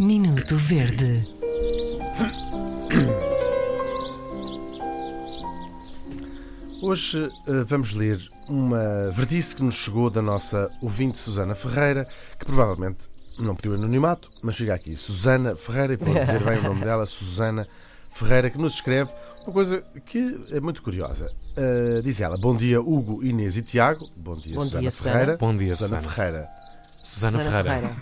Minuto Verde. Hoje eh, vamos ler uma verdice que nos chegou da nossa ouvinte Susana Ferreira, que provavelmente não pediu anonimato, mas fica aqui. Susana Ferreira, e vou dizer bem o nome dela, Susana Ferreira, que nos escreve uma coisa que é muito curiosa. Eh, diz ela: Bom dia, Hugo, Inês e Tiago. Bom dia, Bom Susana dia, Susana. Ferreira. Bom dia, Susana Susana. Ferreira. Susana Ferreira.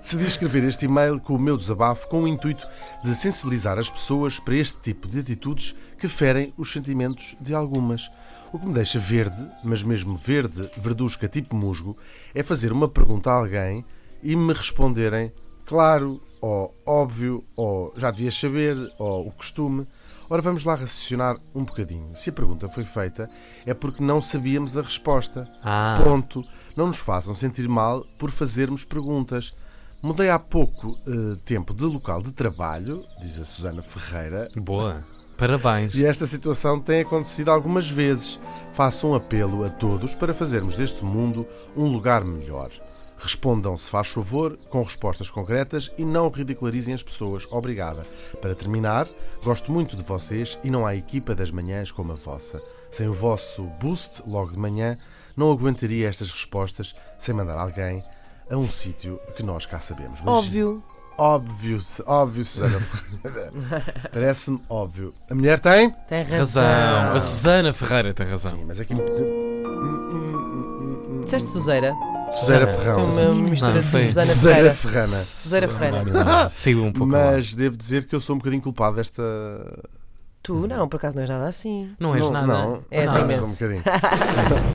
Decidi escrever este e-mail com o meu desabafo com o intuito de sensibilizar as pessoas para este tipo de atitudes que ferem os sentimentos de algumas. O que me deixa verde, mas mesmo verde, verdusca tipo musgo, é fazer uma pergunta a alguém e me responderem claro, ou óbvio, ou já devias saber, ou o costume. Ora, vamos lá raciocinar um bocadinho. Se a pergunta foi feita, é porque não sabíamos a resposta. Ah, Ponto. Não nos façam sentir mal por fazermos perguntas. Mudei há pouco eh, tempo de local de trabalho, diz a Susana Ferreira, boa. Parabéns. e esta situação tem acontecido algumas vezes. Faço um apelo a todos para fazermos deste mundo um lugar melhor. Respondam, se faz favor, com respostas concretas e não ridicularizem as pessoas. Obrigada. Para terminar, gosto muito de vocês e não há equipa das manhãs como a vossa. Sem o vosso boost logo de manhã, não aguentaria estas respostas sem mandar alguém a um sítio que nós cá sabemos. Mas- Óbvio. Óbvio, óbvio, Susana Ferreira. Parece-me óbvio. A mulher tem? Tem razão. Razão. A Susana Ferreira tem razão. Sim, mas aqui. Disseste Suzeira? Susana Foi Ferrão. uma mistura Não, de foi. Susana Susana Ferreira. Ferrana. Ferreira. Saiu um pouco. lá. Mas devo dizer que eu sou um bocadinho culpado desta. Tu, não, por acaso não és nada assim. Não és não, nada. Não, És não, imenso. sou um bocadinho.